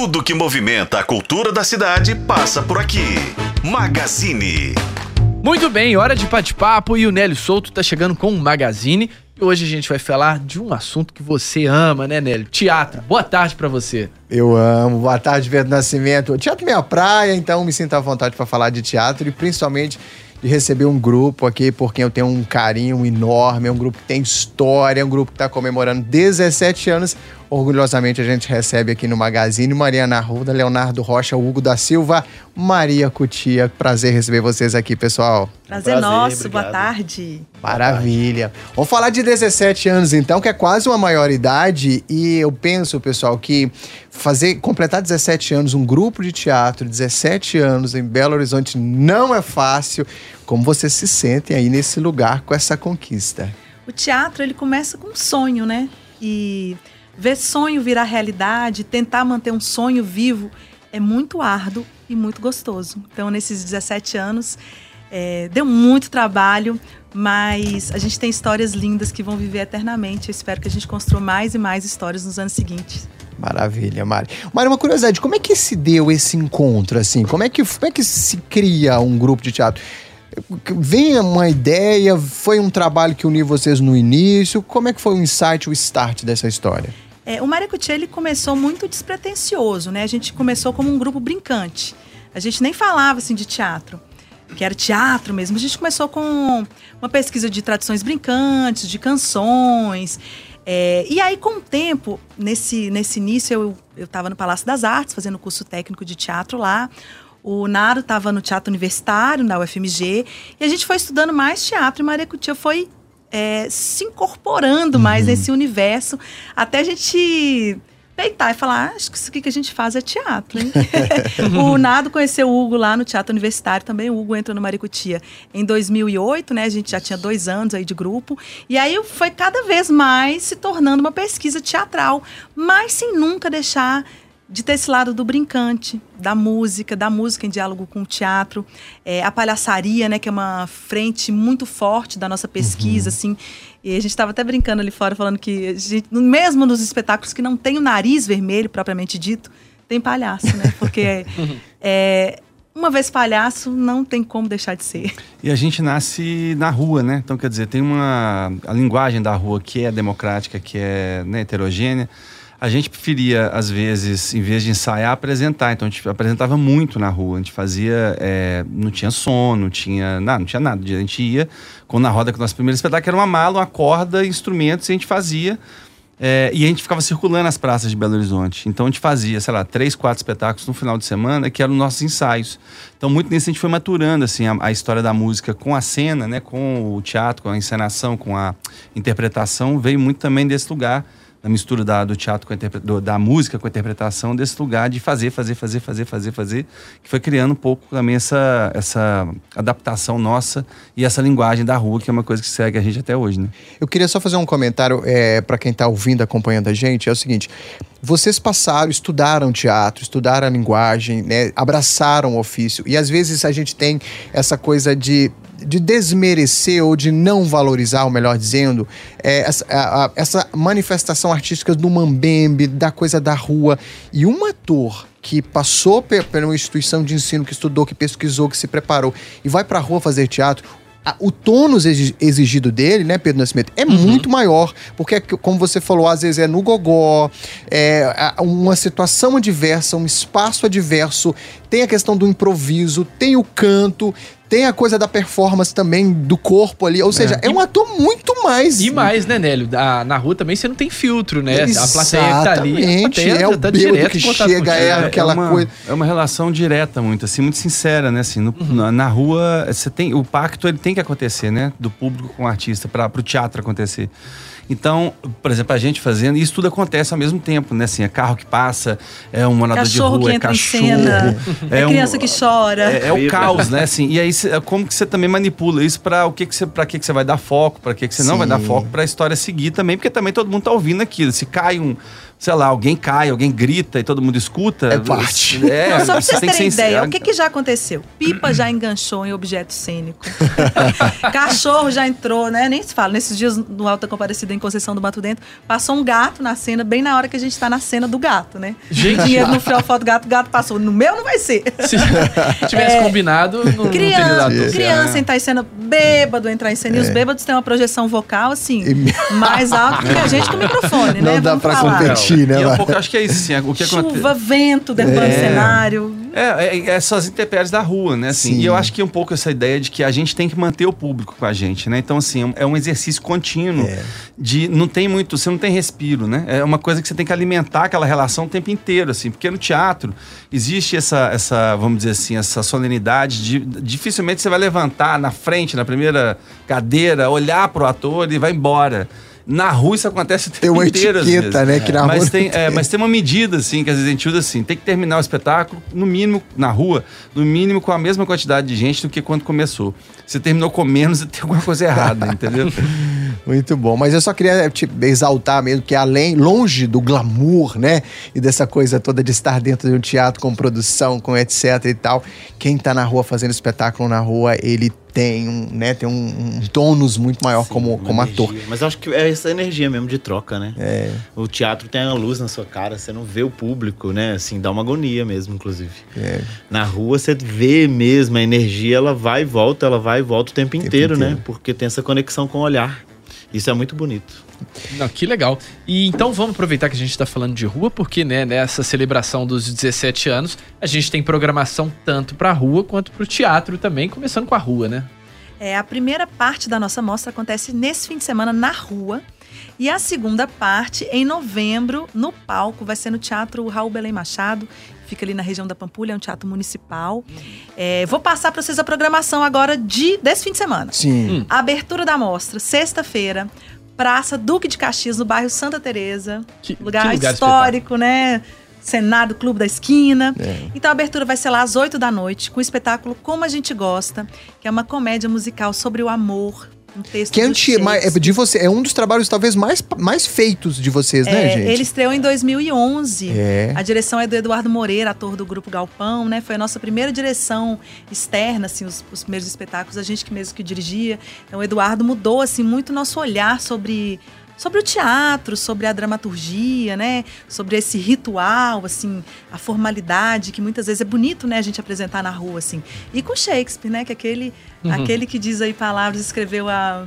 Tudo que movimenta a cultura da cidade passa por aqui. Magazine. Muito bem, hora de bate-papo e o Nélio Souto tá chegando com um Magazine. E hoje a gente vai falar de um assunto que você ama, né, Nélio? Teatro. Boa tarde para você. Eu amo. Boa tarde, Pedro Nascimento. teatro é minha praia, então me sinto à vontade para falar de teatro e principalmente de receber um grupo aqui por quem eu tenho um carinho enorme. É um grupo que tem história, é um grupo que está comemorando 17 anos. Orgulhosamente a gente recebe aqui no Magazine Mariana Arruda, Leonardo Rocha, Hugo da Silva, Maria Cutia. Prazer receber vocês aqui, pessoal. Prazer, Prazer nosso, obrigado. boa tarde. Maravilha. Vamos falar de 17 anos então, que é quase uma maioridade e eu penso, pessoal, que fazer completar 17 anos um grupo de teatro, 17 anos em Belo Horizonte não é fácil. Como vocês se sentem aí nesse lugar com essa conquista? O teatro, ele começa com um sonho, né? E ver sonho virar realidade, tentar manter um sonho vivo é muito árduo e muito gostoso. Então, nesses 17 anos, é, deu muito trabalho, mas a gente tem histórias lindas que vão viver eternamente. Eu espero que a gente construa mais e mais histórias nos anos seguintes. Maravilha, Mari. Mari, uma curiosidade, como é que se deu esse encontro, assim? Como é que, como é que se cria um grupo de teatro? Vem uma ideia, foi um trabalho que uniu vocês no início, como é que foi o insight, o start dessa história? É, o Maracuti ele começou muito despretensioso, né? A gente começou como um grupo brincante. A gente nem falava assim de teatro, que era teatro mesmo. A gente começou com uma pesquisa de tradições brincantes, de canções. É, e aí, com o tempo, nesse, nesse início, eu estava no Palácio das Artes, fazendo curso técnico de teatro lá. O Naro estava no Teatro Universitário, na UFMG, e a gente foi estudando mais teatro e Maria Cutia foi é, se incorporando mais uhum. nesse universo, até a gente peitar e falar, ah, acho que isso aqui que a gente faz é teatro, hein? o Nado conheceu o Hugo lá no Teatro Universitário, também o Hugo entrou no Maricutia em 2008, né? A gente já tinha dois anos aí de grupo. E aí foi cada vez mais se tornando uma pesquisa teatral, mas sem nunca deixar de ter esse lado do brincante, da música, da música em diálogo com o teatro, é, a palhaçaria, né, que é uma frente muito forte da nossa pesquisa, uhum. assim. E a gente estava até brincando ali fora, falando que, gente, mesmo nos espetáculos que não tem o nariz vermelho, propriamente dito, tem palhaço, né? Porque é, uma vez palhaço, não tem como deixar de ser. E a gente nasce na rua, né? Então, quer dizer, tem uma... A linguagem da rua que é democrática, que é né, heterogênea, a gente preferia, às vezes, em vez de ensaiar, apresentar. Então a gente apresentava muito na rua. A gente fazia. É, não tinha som, não tinha. Não, não tinha nada. A gente ia com na roda com o nosso primeiro espetáculo, era uma mala, uma corda, instrumentos, e a gente fazia. É, e a gente ficava circulando as praças de Belo Horizonte. Então a gente fazia, sei lá, três, quatro espetáculos no final de semana, que eram nossos ensaios. Então, muito nisso a gente foi maturando assim, a, a, história da música com a cena, né, com o teatro, com a encenação, com a interpretação, veio muito também desse lugar da mistura da, do teatro com a do, da música com a interpretação desse lugar de fazer, fazer, fazer, fazer, fazer, fazer, que foi criando um pouco também essa, essa adaptação nossa e essa linguagem da rua, que é uma coisa que segue a gente até hoje, né? Eu queria só fazer um comentário é, para quem está ouvindo, acompanhando a gente, é o seguinte, vocês passaram, estudaram teatro, estudaram a linguagem, né, abraçaram o ofício, e às vezes a gente tem essa coisa de de desmerecer ou de não valorizar, ou melhor dizendo, é, essa, a, essa manifestação artística do mambembe, da coisa da rua. E um ator que passou uma instituição de ensino, que estudou, que pesquisou, que se preparou e vai para a rua fazer teatro, o tônus exigido dele, né, Pedro Nascimento, é uhum. muito maior. Porque, como você falou, às vezes é no gogó, é uma situação adversa, um espaço adverso, tem a questão do improviso, tem o canto, tem a coisa da performance também, do corpo ali. Ou seja, é, é um ator muito mais. E mais, né, Nélio? A, na rua também você não tem filtro, né? Exatamente. A plateia que tá ali. A é o tá direto que chega, é, é aquela é uma, coisa. É uma relação direta, muito, assim, muito sincera, né? Assim, no, uhum. na, na, rua, você tem. O pacto ele tem que acontecer, né? Do público com o artista, para o teatro acontecer. Então, por exemplo, a gente fazendo, isso tudo acontece ao mesmo tempo, né? Assim, é carro que passa, é um morador cachorro de rua, é cachorro. é, é criança um, que chora. É, é o caos, né? Assim, e aí, como que você também manipula isso para o que, que você, para que, que você vai dar foco, para que, que você Sim. não vai dar foco para a história seguir também, porque também todo mundo tá ouvindo aquilo. Se cai um sei lá, alguém cai, alguém grita e todo mundo escuta. É parte. É, Não, só pra você vocês terem ser- ideia, o que, que já aconteceu? Pipa já enganchou em objeto cênico. Cachorro já entrou, né? Nem se fala. Nesses dias no Alta Comparecida em Conceição do Mato Dentro, passou um gato na cena, bem na hora que a gente tá na cena do gato, né? Gente. Dinheiro no fiofó do gato, o gato passou. No meu não vai ser. Se tivesse É. combinado, não, não teria Criança, criança entrar em cena bêbado, entrar em cena. E os bêbados têm uma projeção vocal, assim, mais alta que a gente com o microfone, Não né? dá Vamos pra falar. competir, né? E é um pouco, acho que é isso, assim, o que acontece. Chuva, vento, derrubando É. cenário. É, é, é essas intempéries da rua, né? Assim, Sim. e eu acho que é um pouco essa ideia de que a gente tem que manter o público com a gente, né? Então, assim, é um exercício contínuo É. de não tem muito, você não tem respiro, né? É uma coisa que você tem que alimentar aquela relação o tempo inteiro, assim, porque no teatro existe essa, essa vamos dizer assim, essa solenidade de dificilmente você vai levantar na frente, na primeira cadeira, olhar pro ator e vai embora. Na rua isso acontece o tempo Tem uma etiqueta, vezes. né, que na mas rua tem, não tem. é, mas tem uma medida, assim, que às vezes a gente usa assim, tem que terminar o espetáculo, no mínimo, na rua, no mínimo com a mesma quantidade de gente do que quando começou. Se terminou com menos, tem alguma coisa errada, entendeu? Muito bom, mas eu só queria te exaltar mesmo que além, longe do glamour, né, e dessa coisa toda de estar dentro de um teatro com produção, com etc e tal, quem tá na rua fazendo espetáculo na rua, ele tem um, né, tem um, um tônus muito maior Sim, como, como energia. ator. Mas eu acho que é essa energia mesmo de troca, né? É, O teatro tem a luz na sua cara, você não vê o público, né? Assim, dá uma agonia mesmo, inclusive. é. Na rua você vê mesmo a energia, ela vai e volta, ela vai e volta o tempo, inteiro, inteiro. né? Porque tem essa conexão com o olhar. Isso é muito bonito. Não, que legal. E então vamos aproveitar que a gente está falando de rua, porque né, nessa celebração dos 17 anos, a gente tem programação tanto para rua quanto para o teatro também, começando com a rua, né? É, a primeira parte da nossa mostra acontece nesse fim de semana na rua. E a segunda parte, em novembro, no palco, vai ser no Teatro Raul Belém Machado. Fica ali na região da Pampulha, é um teatro municipal. É, vou passar para vocês a programação agora de, desse fim de semana. Sim. Hum. A abertura da mostra, sexta-feira, Praça Duque de Caxias, no bairro Santa Teresa. Que, Lugar, que lugar histórico, né? Cenário Clube da Esquina. É. Então a abertura vai ser lá às 8 da noite, com o espetáculo Como a Gente Gosta, que é uma comédia musical sobre o amor. Um texto Que é anti, é de você, é um dos trabalhos talvez mais, mais feitos de vocês, né, É, gente? Ele estreou em 2011. É. A direção é do Eduardo Moreira, ator do Grupo Galpão, né? Foi a nossa primeira direção externa, assim, os, os primeiros espetáculos, a gente que mesmo que dirigia. Então, o Eduardo mudou, assim, muito o nosso olhar sobre, sobre o teatro, sobre a dramaturgia, né? Sobre esse ritual, assim, a formalidade, que muitas vezes é bonito, né? A gente apresentar na rua, assim. E com Shakespeare, né? Que é aquele, Uhum. aquele que diz aí palavras, escreveu há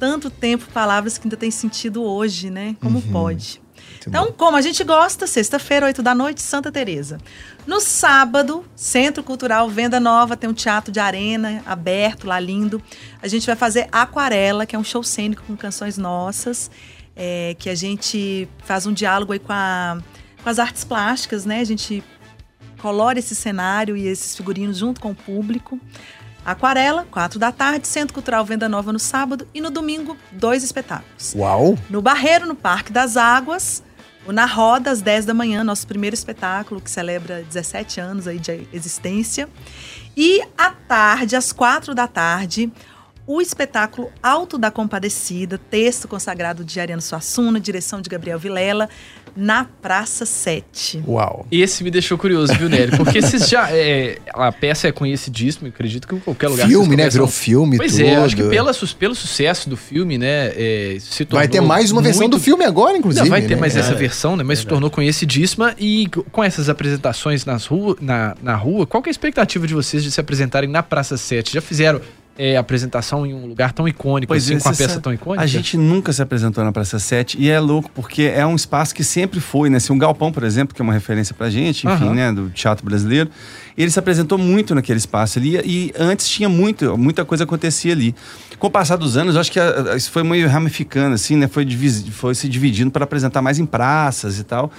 tanto tempo palavras que ainda tem sentido hoje, né? Como pode. Então, como a gente gosta, sexta-feira, 8 da noite, Santa Teresa. No sábado, Centro Cultural Venda Nova, tem um teatro de arena aberto lá, lindo. A gente vai fazer Aquarela, que é um show cênico com canções nossas, é, que a gente faz um diálogo aí com, a- com as artes plásticas, né? A gente colore esse cenário e esses figurinos junto com o público. Aquarela, 4 da tarde, Centro Cultural Venda Nova no sábado e no domingo, dois espetáculos. Uau! No Barreiro, no Parque das Águas, o Na Roda, às 10 da manhã, nosso primeiro espetáculo, que celebra 17 anos aí de existência. E à tarde, às 4 da tarde, o espetáculo Alto da Compadecida, texto consagrado de Ariano Suassuna, direção de Gabriel Vilela, na Praça 7. Uau! Esse me deixou curioso, viu, Nélio? Porque esses já. é, a peça é conhecidíssima, acredito que em qualquer lugar. Filme, né? Virou filme, Pois tudo. é, acho que pela, pelo sucesso do filme, né? é, se tornou Vai ter mais uma versão muito- do filme agora, inclusive. Não, vai ter né? mais essa É, versão, né? Mas se tornou conhecidíssima. E com essas apresentações nas rua, na, na rua, qual que é a expectativa de vocês de se apresentarem na Praça 7? Já fizeram é, apresentação em um lugar tão icônico, assim, com a peça tão icônica? A gente nunca se apresentou na Praça 7 e é louco porque é um espaço que sempre foi, né? Se um galpão, por exemplo, que é uma referência pra gente, enfim, Aham. né, do teatro brasileiro, ele se apresentou muito naquele espaço ali e antes tinha muito, muita coisa acontecia ali. Com o passar dos anos, eu acho que a- a- isso foi meio ramificando, assim, né? Foi, foi se dividindo para apresentar mais em praças e tal.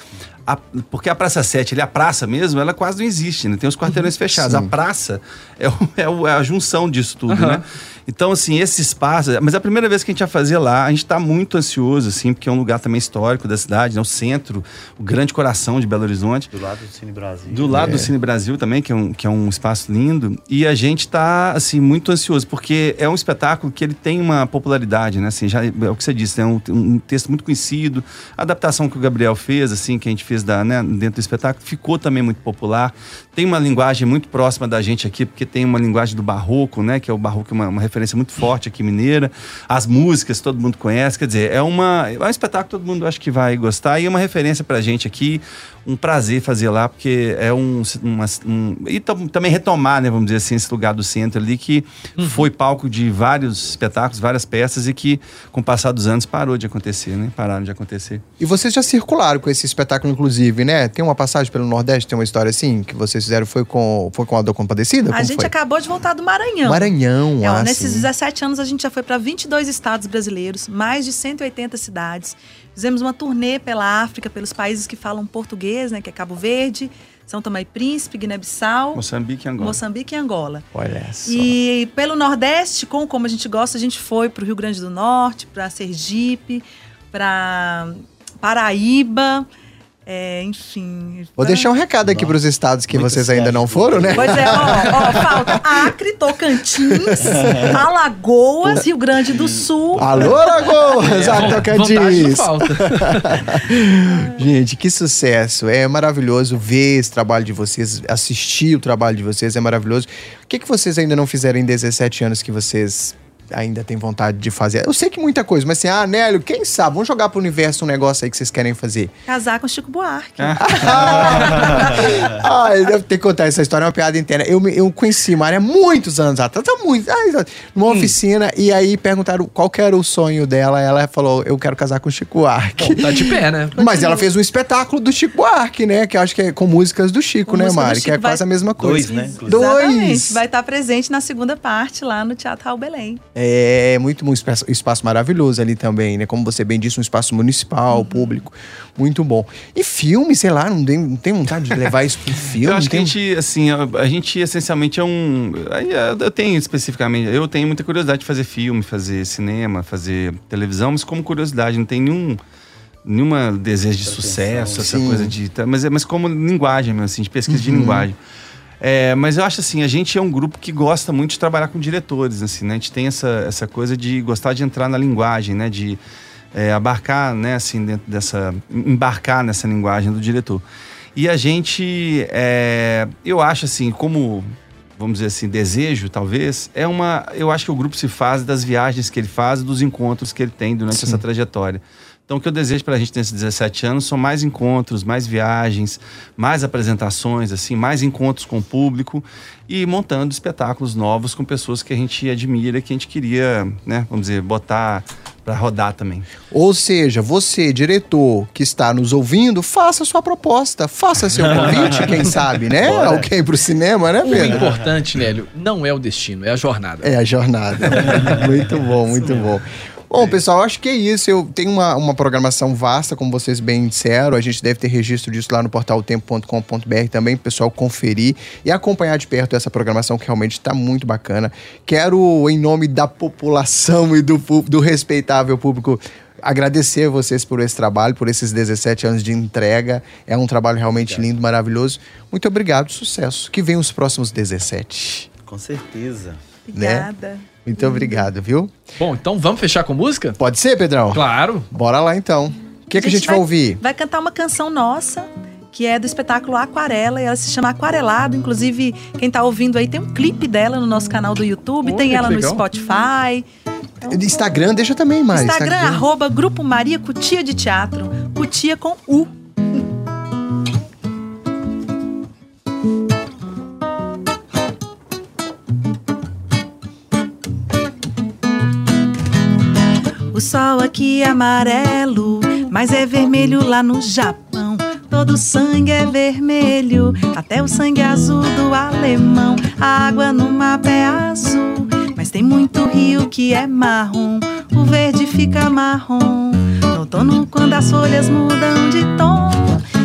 A- porque a Praça 7, ali, a praça mesmo, ela quase não existe, né? Tem os quarteirões fechados. Sim. A praça é, o- é o- é a junção disso tudo, Aham. né? Então, assim, esse espaço. Mas é a primeira vez que a gente ia fazer lá, a gente está muito ansioso, assim, porque é um lugar também histórico da cidade, né? O centro, o grande coração de Belo Horizonte. Do lado do Cine Brasil. Do lado do Cine Brasil também, que é, um, que é um espaço lindo. E a gente está, assim, muito ansioso, porque é um espetáculo que ele tem uma popularidade, né? Assim, já, é o que você disse, é um, um texto muito conhecido. A adaptação que o Gabriel fez, assim, que a gente fez da, né, dentro do espetáculo, ficou também muito popular. Tem uma linguagem muito próxima da gente aqui, porque tem uma linguagem do barroco, né? Que é o barroco, uma, uma referência muito forte aqui mineira. As músicas todo mundo conhece, quer dizer, é, uma, é um espetáculo que todo mundo acho que vai gostar e é uma referência pra gente aqui um prazer fazer lá, porque é um. Uma, um e também retomar, né, vamos dizer assim, esse lugar do centro ali, que uhum. foi palco de vários espetáculos, várias peças, e que, com o passar dos anos, parou de acontecer, né? Pararam de acontecer. E vocês já circularam com esse espetáculo, inclusive, né? Tem uma passagem pelo Nordeste, tem uma história assim, que vocês fizeram, foi com, foi com a Dor Compadecida? A gente foi? acabou de voltar do Maranhão. Maranhão, é, ah, Nesses sim. 17 anos, a gente já foi para 22 estados brasileiros, mais de 180 cidades. Fizemos uma turnê pela África, pelos países que falam português, né, que é Cabo Verde, São Tomé e Príncipe, Guiné-Bissau, Moçambique e Angola. Moçambique e Angola. Olha só. E pelo Nordeste, com como a gente gosta, a gente foi para o Rio Grande do Norte, para Sergipe, para Paraíba. É, enfim. Vou deixar um recado aqui para os estados que vocês ainda não foram, né? Pois é, ó, ó, falta Acre, Tocantins, Alagoas, Rio Grande do Sul. Alô, Alagoas! Ah, Tocantins! falta. Gente, que sucesso! É maravilhoso ver esse trabalho de vocês, assistir o trabalho de vocês, é maravilhoso. O que, que vocês ainda não fizeram em 17 anos que vocês ainda tem vontade de fazer? Eu sei que muita coisa, mas assim, ah, Nélio, quem sabe? Vamos jogar pro universo um negócio aí que vocês querem fazer. Casar com Chico Buarque. ah, eu devo ter que contar essa história, é uma piada interna. Eu, eu conheci Mari há muitos anos atrás, há muito, ah, numa hum. oficina, e aí perguntaram qual que era o sonho dela. Ela falou: Eu quero casar com Chico Buarque. Bom, tá de pé, né? Mas ela fez um espetáculo do Chico Buarque, né? Que eu acho que é com músicas do Chico, com né, Mari? Que é vai... quase a mesma coisa. Dois, né? Dois. Exatamente. Vai estar presente na segunda parte lá no Teatro Raul Belém. É muito um espaço, espaço maravilhoso ali também, né? Como você bem disse, um espaço municipal, uhum. público. Muito bom. E filme, sei lá, não tem, não tem vontade de levar isso pro filme? Eu acho tem... que a gente, assim, a, a, gente essencialmente é um. Eu tenho especificamente, eu tenho muita curiosidade de fazer filme, fazer cinema, fazer televisão, mas como curiosidade, não tem nenhum nenhuma desejo de sucesso, essa Sim. coisa de. Mas, mas como linguagem, assim, de pesquisa Uhum. de linguagem. É, mas eu acho assim, a gente é um grupo que gosta muito de trabalhar com diretores, assim, né? A gente tem essa, essa coisa de gostar de entrar na linguagem, né? De é, abarcar, né, assim, dentro dessa... embarcar nessa linguagem do diretor. E a gente, é, eu acho assim, como, vamos dizer assim, desejo, talvez, é uma... Eu acho que o grupo se faz das viagens que ele faz, dos encontros que ele tem durante Sim. essa trajetória. Então, o que eu desejo para a gente nesses 17 anos são mais encontros, mais viagens, mais apresentações, assim, mais encontros com o público e montando espetáculos novos com pessoas que a gente admira, que a gente queria, né, vamos dizer, botar para rodar também. Ou seja, você, diretor que está nos ouvindo, faça sua proposta, faça seu convite, quem sabe, né? Alguém pro cinema, né, O Pedro? importante, Nélio, não é o destino, é a jornada. É a jornada. muito bom, muito bom. Bom, pessoal, acho que é isso. Eu tenho uma, uma programação vasta, como vocês bem disseram. A gente deve ter registro disso lá no portal tempo.com.br também, pro pessoal conferir e acompanhar de perto essa programação que realmente está muito bacana. Quero, em nome da população e do, do respeitável público, agradecer a vocês por esse trabalho, por esses 17 anos de entrega. É um trabalho realmente lindo, maravilhoso. Muito obrigado, sucesso. Que venham os próximos 17. Com certeza. Obrigada. Muito obrigado, viu? Bom, então vamos fechar com música? Pode ser, Pedrão? Claro. Bora lá então. O que, que a gente vai ouvir? Vai cantar uma canção nossa, que é do espetáculo Aquarela, e ela se chama Aquarelado. Inclusive, quem tá ouvindo aí tem um clipe dela no nosso canal do YouTube, tem ela no legal. Spotify. Instagram, deixa também, Mari. Instagram, arroba Grupo Maria Cutia de Teatro. Cutia com U. sol aqui é amarelo, mas é vermelho lá no Japão. Todo sangue é vermelho, até o sangue azul do alemão. A água no mapa é azul, mas tem muito rio que é marrom. O verde fica marrom. No outono, quando as folhas mudam de tom.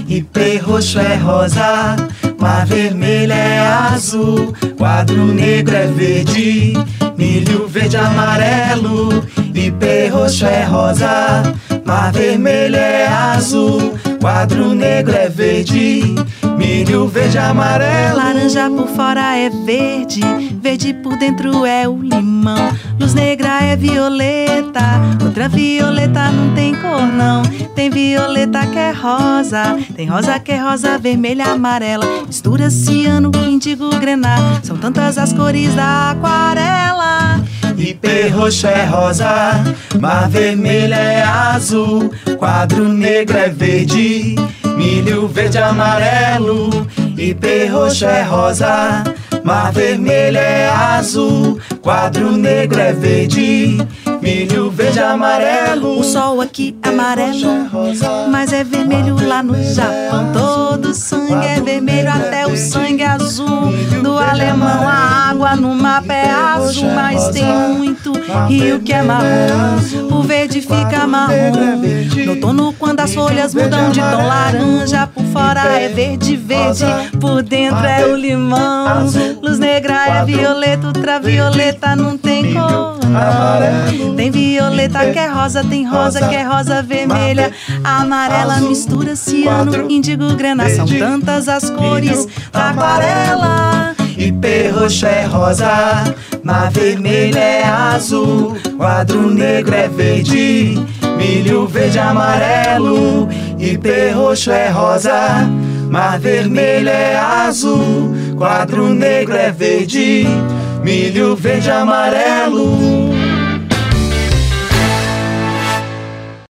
IP roxo é rosa, mar vermelho é azul, quadro negro é verde, milho verde amarelo, ipê roxo é rosa, mar vermelho é azul, quadro negro é verde, milho verde amarelo. Laranja por fora é verde, verde por dentro é o limão. Luz negra é violeta, outra violeta não tem cor não. Tem violeta que é rosa, tem rosa que é rosa, vermelha, amarela. Mistura ciano, índigo, grená. São tantas as cores da aquarela. Ipê roxo é rosa, mar vermelho é azul, quadro negro é verde, milho verde amarelo. Ipê roxo é rosa, mar vermelho é azul, quadro negro é verde, milho verde amarelo. O sol aqui é amarelo, mas é vermelho lá no Japão. Todo sangue é vermelho, até o sangue azul. Do alemão, a água no mapa é azul, mas tem muito rio que é marrom. O verde fica marrom. No outono, quando as folhas mudam de tom laranja, por fora é verde, verde, por dentro é o limão. Luz negra é violeta, ultravioleta não tem cor. Não. Tem violeta que é rosa, tem rosa que é rosa vermelha, amarela mistura ciano, índigo, grana. São tantas as cores. Da aquarela. Ipê roxo é rosa, mar vermelho é azul, quadro negro é verde, milho verde amarelo. Ipê roxo é rosa, mar vermelho é azul, quadro negro é verde, milho verde amarelo.